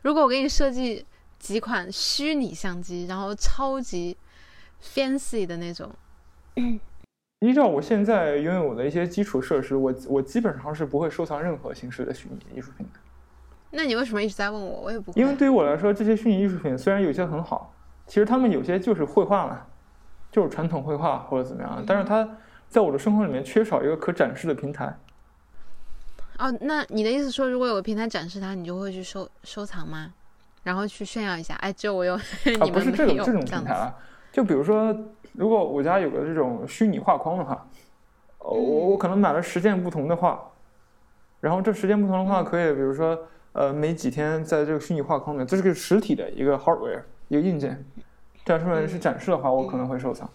如果我给你设计几款虚拟相机，然后超级 fancy 的那种，依照我现在拥有的一些基础设施，我我基本上是不会收藏任何形式的虚拟艺术品的。那你为什么一直在问我？我也不会。因为对于我来说，这些虚拟艺术品虽然有些很好，其实他们有些就是绘画嘛，就是传统绘画或者怎么样，但是它在我的生活里面缺少一个可展示的平台。哦，那你的意思说，如果有个平台展示它，你就会去收收藏吗？然后去炫耀一下，哎，只有我有，你 *laughs* 不是这种这种平台啊。就比如说，如果我家有个这种虚拟画框的话，我我可能买了十件不同的画，然后这十件不同的画可以，比如说，呃，每几天在这个虚拟画框里面，这是个实体的一个 hardware，一个硬件，这样出来是展示的话，我可能会收藏。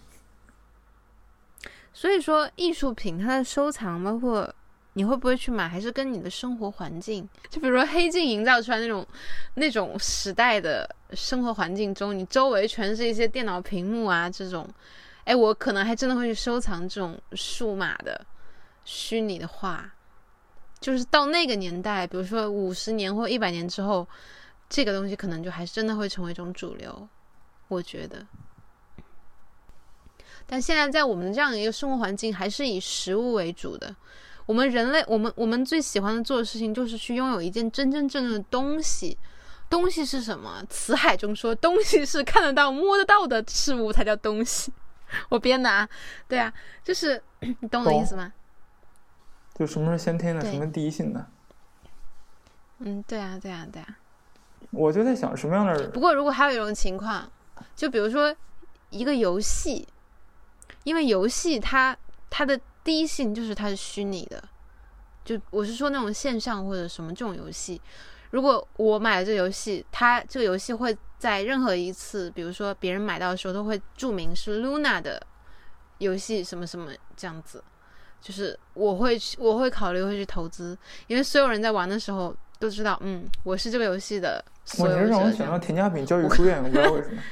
所以说，艺术品它的收藏包括。你会不会去买？还是跟你的生活环境，就比如说黑镜营造出来那种那种时代的生活环境中，你周围全是一些电脑屏幕啊这种，哎，我可能还真的会去收藏这种数码的虚拟的画，就是到那个年代，比如说五十年或一百年之后，这个东西可能就还真的会成为一种主流，我觉得。但现在在我们这样一个生活环境，还是以实物为主的。我们人类，我们我们最喜欢的做的事情就是去拥有一件真真正正的东西。东西是什么？辞海中说，东西是看得到、摸得到的事物才叫东西。*laughs* 我编的啊，对啊，就是你懂我的意思吗？就什么是先天的，什么第一性的？嗯，对啊，对啊，对啊。我就在想什么样的人。不过，如果还有一种情况，就比如说一个游戏，因为游戏它它的。第一性就是它是虚拟的，就我是说那种线上或者什么这种游戏。如果我买了这个游戏，它这个游戏会在任何一次，比如说别人买到的时候，都会注明是 Luna 的游戏什么什么这样子。就是我会去我会考虑会去投资，因为所有人在玩的时候都知道，嗯，我是这个游戏的所有者。我让我想到田家炳教育书院，我不知道为什么。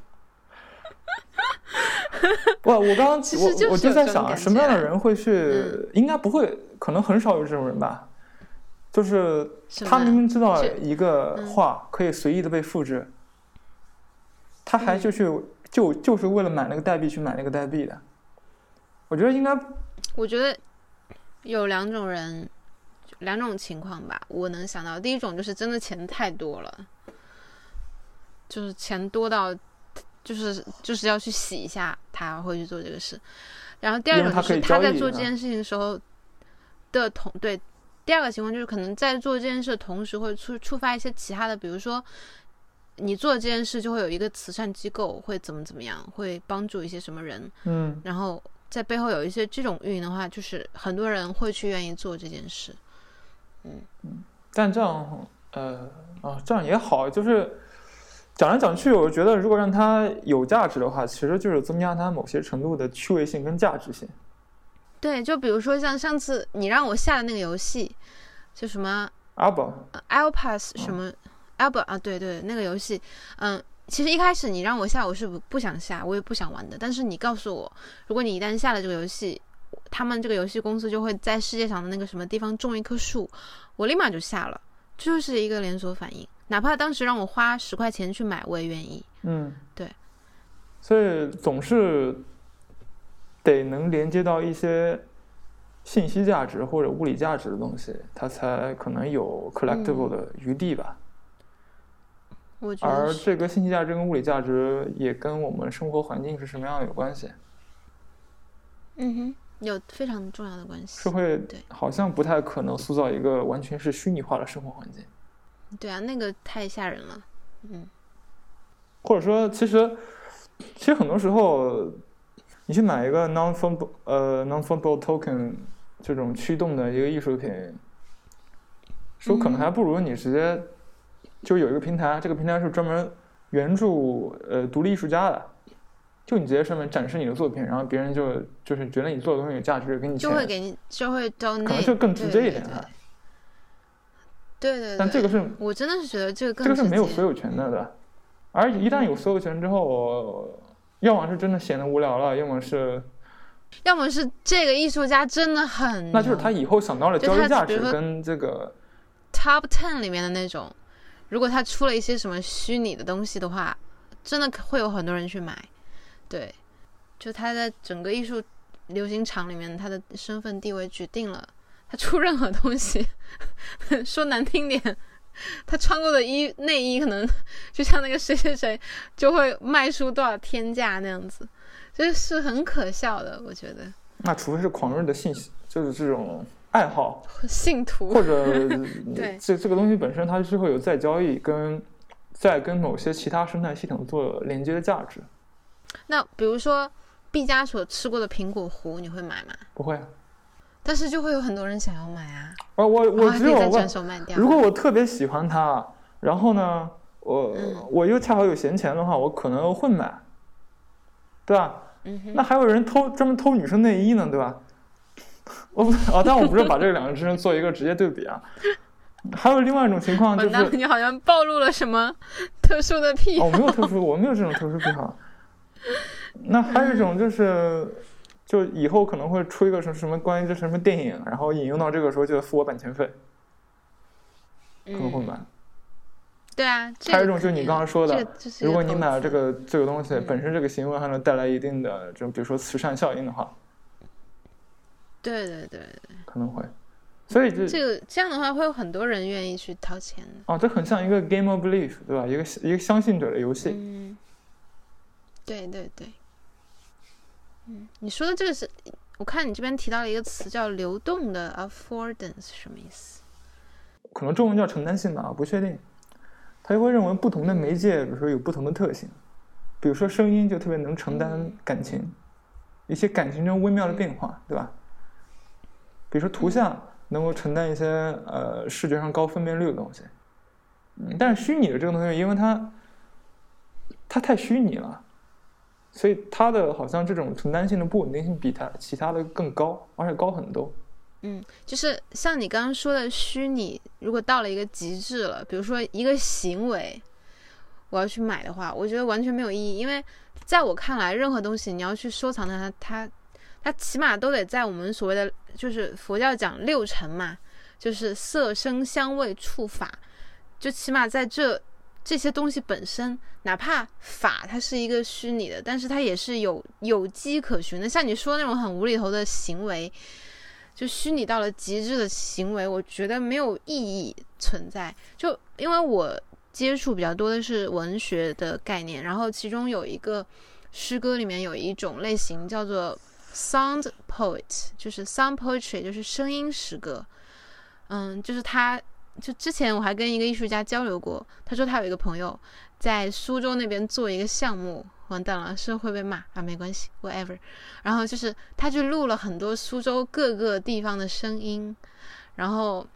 *laughs* *laughs* 我我刚刚我我就在想，什么样的人会去？应该不会，可能很少有这种人吧。就是他明明知道一个话可以随意的被复制，他还就去就就是为了买那个代币去买那个代币的。我觉得应该，我觉得有两种人，两种情况吧。我能想到，第一种就是真的钱太多了，就是钱多到。就是就是要去洗一下，他会去做这个事。然后第二种就是他在做这件事情的时候的同对，第二个情况就是可能在做这件事的同时会触触发一些其他的，比如说你做这件事就会有一个慈善机构会怎么怎么样，会帮助一些什么人。嗯，然后在背后有一些这种运营的话，就是很多人会去愿意做这件事。嗯嗯，但这样呃啊这样也好，就是。讲来讲去，我觉得如果让它有价值的话，其实就是增加它某些程度的趣味性跟价值性。对，就比如说像上次你让我下的那个游戏，就什么 Alba，Alpass 什么 Alba 啊，对对，那个游戏，嗯，其实一开始你让我下，我是不不想下，我也不想玩的。但是你告诉我，如果你一旦下了这个游戏，他们这个游戏公司就会在世界上的那个什么地方种一棵树，我立马就下了，就是一个连锁反应。哪怕当时让我花十块钱去买，我也愿意。嗯，对。所以总是得能连接到一些信息价值或者物理价值的东西，它才可能有 collectible 的余地吧。我觉得。而这个信息价值跟物理价值也跟我们生活环境是什么样的有关系。嗯哼，有非常重要的关系。社会，好像不太可能塑造一个完全是虚拟化的生活环境。对啊，那个太吓人了，嗯。或者说，其实，其实很多时候，你去买一个 non-fungible 呃 non-fungible token 这种驱动的一个艺术品，说可能还不如你直接就有一个平台，这个平台是专门援助呃独立艺术家的，就你直接上面展示你的作品，然后别人就就是觉得你做的东西有价值，给你钱，就会给你就会招，可能就更直接一点啊。对对，但这个是，我真的是觉得这个更这个是没有所有权的，的。而一旦有所有权之后，要么是真的显得无聊了，要么是，要么是这个艺术家真的很，那就是他以后想到了交易价值跟这个，top ten 里面的那种，如果他出了一些什么虚拟的东西的话，真的会有很多人去买。对，就他在整个艺术流行场里面，他的身份地位决定了他出任何东西，*laughs* 说难听点。他穿过的衣内衣可能就像那个谁谁谁就会卖出多少天价那样子，这是很可笑的，我觉得。那除非是狂热的信息，就是这种爱好，*laughs* 信徒或者 *laughs* 对这这个东西本身它是会有再交易跟再跟某些其他生态系统做连接的价值，那比如说毕加索吃过的苹果核，你会买吗？不会啊。但是就会有很多人想要买啊，啊，我我只有。如果我特别喜欢它，然后呢，我、嗯我又恰好有闲钱的话，我可能会买，对吧？嗯，那还有人偷专门偷女生内衣呢，对吧？*laughs* 我不啊，但我不是把这两个之间做一个直接对比啊。还有另外一种情况就是，你好像暴露了什么特殊的癖哦，好。我没有特殊，我没有这种特殊癖好。那还有一种就是，就以后可能会出一个什么什么关于这什么电影，然后引用到这个时候就要付我版权费，可能会嗯，买。对啊，这还有一种就是你刚刚说的如果你买了这个这个东西嗯本身这个行为还能带来一定的这种比如说慈善效应的话，对对对，可能会。所以这这个这样的话会有很多人愿意去掏钱的。啊，这很像一个 game of belief，对吧？一个一个相信者的游戏。嗯，对对对，嗯，你说的这个是，我看你这边提到了一个词叫流动的 affordance，什么意思？可能中文叫承担性吧，不确定。他就会认为不同的媒介，比如说有不同的特性，比如说声音就特别能承担嗯感情，一些感情中微妙的变化，对吧？比如说图像能够承担一些呃视觉上高分辨率的东西，嗯，但是虚拟的这个东西，因为它它太虚拟了，所以它的好像这种承担性的不稳定性比它其他的更高，而且高很多。嗯，就是像你刚刚说的虚拟，如果到了一个极致了，比如说一个行为，我要去买的话，我觉得完全没有意义，因为在我看来，任何东西你要去收藏它，它它起码都得在我们所谓的就是佛教讲六尘嘛，就是色声香味触法，就起码在这这些东西本身，哪怕法它是一个虚拟的，但是它也是有有迹可循的。像你说那种很无厘头的行为，就虚拟到了极致的行为，我觉得没有意义存在。就因为我接触比较多的是文学的概念，然后其中有一个诗歌里面有一种类型叫做 sound poet，就是 sound poetry，就是声音诗歌。嗯，就是它，就之前我还跟一个艺术家交流过，他说他有一个朋友在苏州那边做一个项目，完蛋了，是会被骂啊，没关系，whatever。然后就是他去录了很多苏州各个地方的声音，然后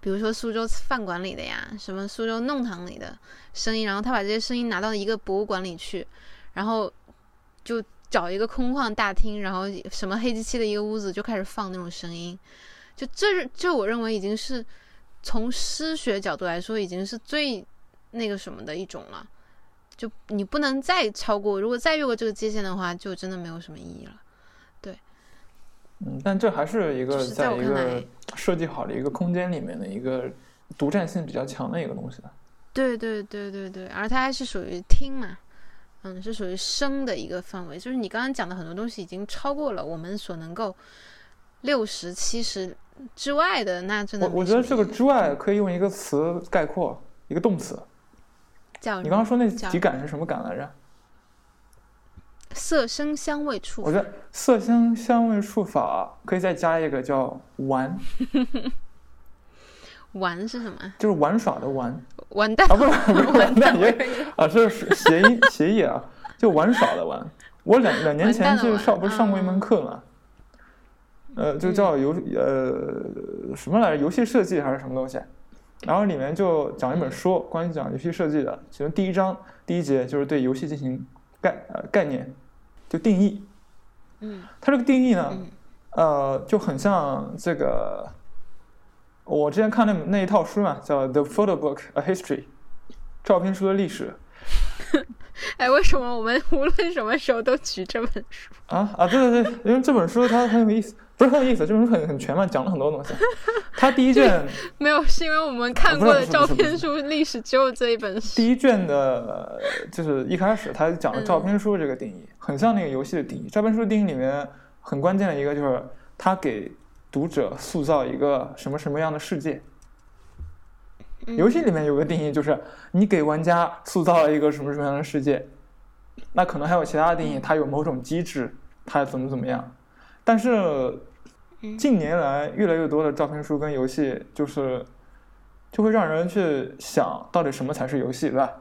比如说苏州饭馆里的呀，什么苏州弄堂里的声音，然后他把这些声音拿到一个博物馆里去，然后就找一个空旷大厅，然后什么黑漆漆的一个屋子就开始放那种声音，就这是这我认为已经是从诗学角度来说，已经是最那个什么的一种了。就你不能再超过，如果再越过这个界限的话，就真的没有什么意义了。对嗯，但这还是一个在一个看来设计好的一个空间里面的一个独占性比较强的一个东西吧。对对对对对，而它还是属于听嘛，嗯，是属于声的一个范围。就是你刚刚讲的很多东西已经超过了我们所能够六十七十之外的，那真的我我觉得这个之外可以用一个词概括，一个动词。叫你刚刚说那叫几感是什么感来着？色声香味触我觉得色香香味触法可以再加一个叫玩，*laughs* 玩是什么？就是玩耍的玩完蛋啊，*laughs* 不是完蛋那也啊，这是谐音谐音啊，就玩耍的玩。我两两年前就上不是上过一门课嘛，呃，就叫游呃什么来着，游戏设计还是什么东西，然后里面就讲一本书，关于讲游戏设计的，其中第一章第一节就是对游戏进行概呃概念，就定义。嗯它这个定义呢，嗯呃，就很像这个，我之前看那那一套书嘛，叫《The Photo Book: A History》，照片书的历史。*laughs* 哎，为什么我们无论什么时候都举这本书？啊啊，对对对，因为这本书它很有意思，不是很有意思，这本书很很全嘛，讲了很多东西。*laughs* 他第一卷 *laughs* 没有，是因为我们看过的照片书历史只有这一本书。第一卷的，就是一开始他讲了照片书这个定义，很像那个游戏的定义。照片书定义里面很关键的一个就是，他给读者塑造一个什么什么样的世界。游戏里面有个定义，就是你给玩家塑造了一个什么什么样的世界。那可能还有其他的定义，它有某种机制，它怎么怎么样。但是近年来越来越多的照片书跟游戏，就是就会让人去想到底什么才是游戏，对吧？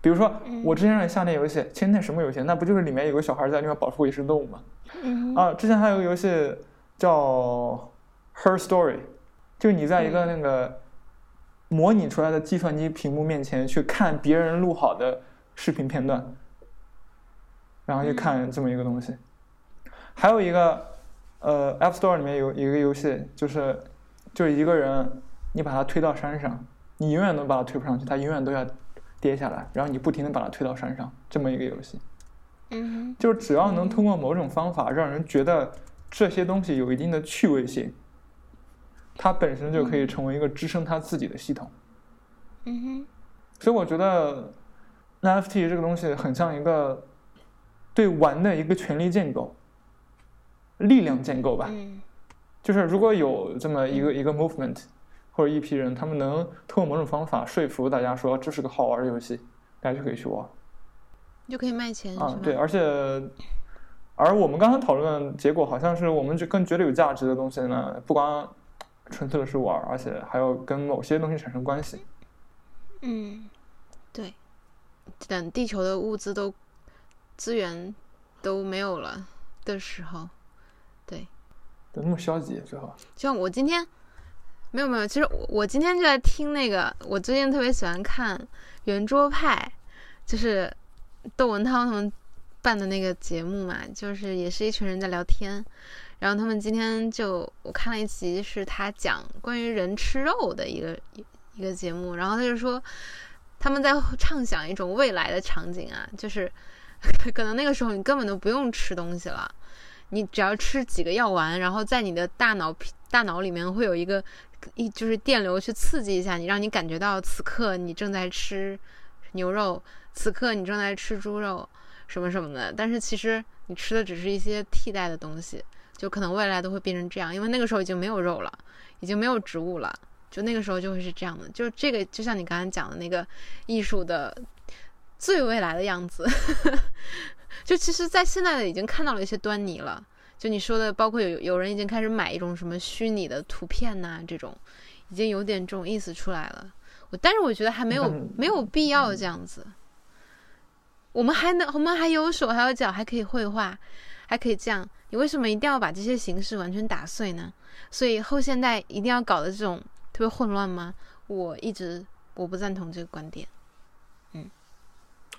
比如说我之前让你下那游戏，其实那什么游戏？那不就是里面有个小孩在那边保护野生动物吗？嗯啊，之前还有个游戏叫 Her Story，就你在一个那个模拟出来的计算机屏幕面前去看别人录好的视频片段，然后去看这么一个东西。还有一个呃 App Store 里面有一个游戏，就是就是一个人，你把他推到山上，你永远都把他推不上去，他永远都要跌下来，然后你不停的把他推到山上，这么一个游戏。嗯就是只要能通过某种方法让人觉得这些东西有一定的趣味性，它本身就可以成为一个支撑它自己的系统。嗯哼，所以我觉得 NFT 这个东西很像一个对玩的一个权力建构、力量建构吧。嗯就是如果有这么一个一个 movement 或者一批人，他们能通过某种方法说服大家说这是个好玩的游戏，大家就可以去玩。就可以卖钱？，啊对，而且，而我们刚才讨论的结果好像是我们就更觉得有价值的东西呢，不光纯粹的是玩，而且还要跟某些东西产生关系。嗯，对，等地球的物资都资源都没有了的时候，对，怎么那么消极？最后，就像我今天没有没有，其实我我今天就在听那个，我最近特别喜欢看圆桌派，就是窦文涛他们办的那个节目嘛，就是也是一群人在聊天，然后他们今天就我看了一集，是他讲关于人吃肉的一个一一个节目，然后他就说他们在畅想一种未来的场景啊，就是 *laughs* 可能那个时候你根本都不用吃东西了。你只要吃几个药丸，然后在你的大脑皮大脑里面会有一个一就是电流去刺激一下你，让你感觉到此刻你正在吃牛肉，此刻你正在吃猪肉什么什么的。但是其实你吃的只是一些替代的东西，就可能未来都会变成这样，因为那个时候已经没有肉了，已经没有植物了，就那个时候就会是这样的。就这个就像你刚才讲的那个艺术的最未来的样子。*laughs* 就其实，在现在的已经看到了一些端倪了。就你说的，包括有有人已经开始买一种什么虚拟的图片呐、这种已经有点这种意思出来了。我但是我觉得还没有嗯没有必要这样子。我们还能，我们还有手还有脚，还可以绘画，还可以这样。你为什么一定要把这些形式完全打碎呢？所以后现代一定要搞得这种特别混乱吗？我一直我不赞同这个观点。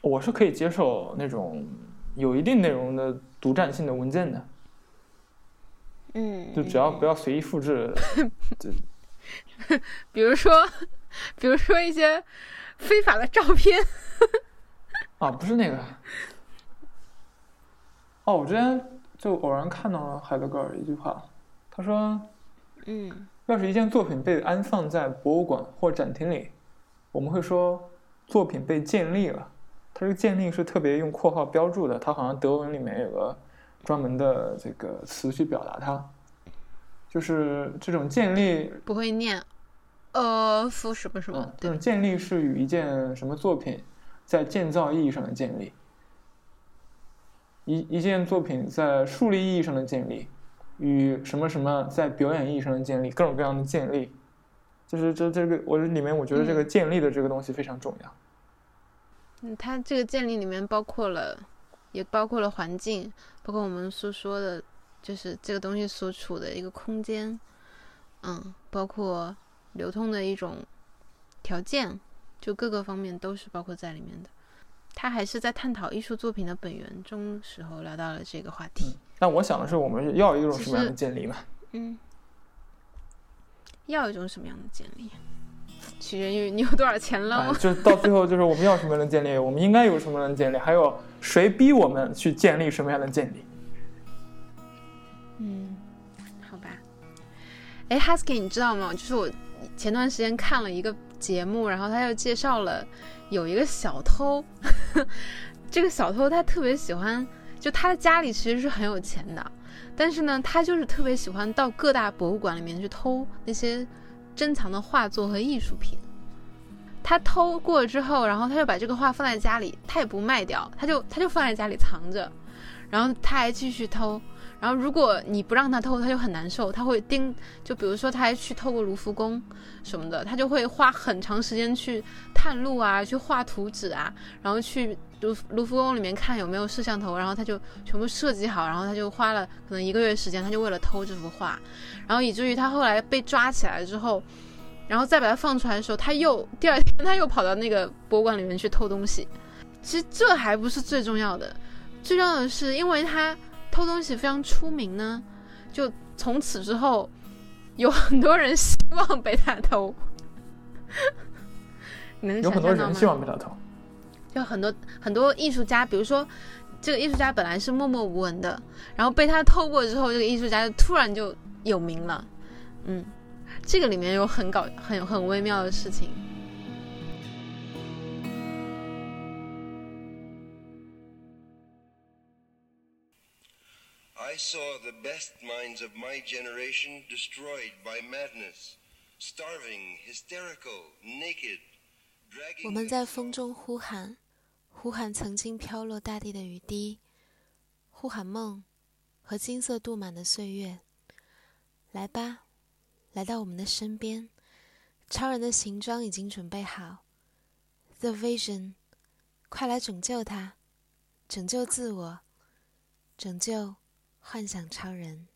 我是可以接受那种有一定内容的独占性的文件的，嗯，就只要不要随意复制。*laughs* 比如说，比如说一些非法的照片。*laughs* 啊，不是那个。哦，我之前就偶然看到了海德格尔一句话，他说嗯要是一件作品被安放在博物馆或展厅里，我们会说作品被建立了。它这个建立是特别用括号标注的，它好像德文里面有个专门的这个词去表达它，就是这种建立，不会念，呃，夫什么什么嗯，，这种建立是与一件什么作品在建造意义上的建立，一一件作品在树立意义上的建立，与什么什么在表演意义上的建立，各种各样的建立，就是这这个我里面我觉得这个建立的这个东西非常重要。嗯，它这个建立里面包括了，也包括了环境，包括我们所说的，就是这个东西所处的一个空间，嗯，包括流通的一种条件，就各个方面都是包括在里面的。他还是在探讨艺术作品的本源中时候聊到了这个话题。那我想的是，我们要一种什么样的建立嘛？嗯，要一种什么样的建立？其取决于你有多少钱了。哎，就到最后就是我们要什么样的建立，我们应该有什么样的建立，还有谁逼我们去建立什么样的建立？嗯，好吧。哎，Husky，你知道吗？就是我前段时间看了一个节目，然后他又介绍了有一个小偷，*laughs* 这个小偷他特别喜欢，就他的家里其实是很有钱的，但是呢，他就是特别喜欢到各大博物馆里面去偷那些珍藏的画作和艺术品。他偷过之后，然后他就把这个画放在家里，他也不卖掉，他就他就放在家里藏着，然后他还继续偷。然后，如果你不让他偷，他就很难受。他会盯，就比如说，他还去偷过卢浮宫什么的，他就会花很长时间去探路啊，去画图纸啊，然后去卢卢浮宫里面看有没有摄像头，然后他就全部设计好，然后他就花了可能一个月时间，他就为了偷这幅画，然后以至于他后来被抓起来之后，然后再把它放出来的时候，他又第二天他又跑到那个博物馆里面去偷东西。其实这还不是最重要的，最重要的是因为他。偷东西非常出名呢，就从此之后，有很多人希望被他偷。*laughs* 能有很多人希望被他偷。就很多很多艺术家，比如说这个艺术家本来是默默无闻的，然后被他偷过之后，这个艺术家就突然就有名了。嗯，这个里面有很搞很很微妙的事情。I saw the best minds of my generation destroyed by madness, starving, hysterical, naked, dragging. 我们在风中呼喊，呼喊曾经飘落大地的雨滴，呼喊梦和金色镀满的岁月。来吧，来到我们的身边，超人的行装已经准备好。The Vision，快来拯救他，拯救自我，拯救。幻想超人。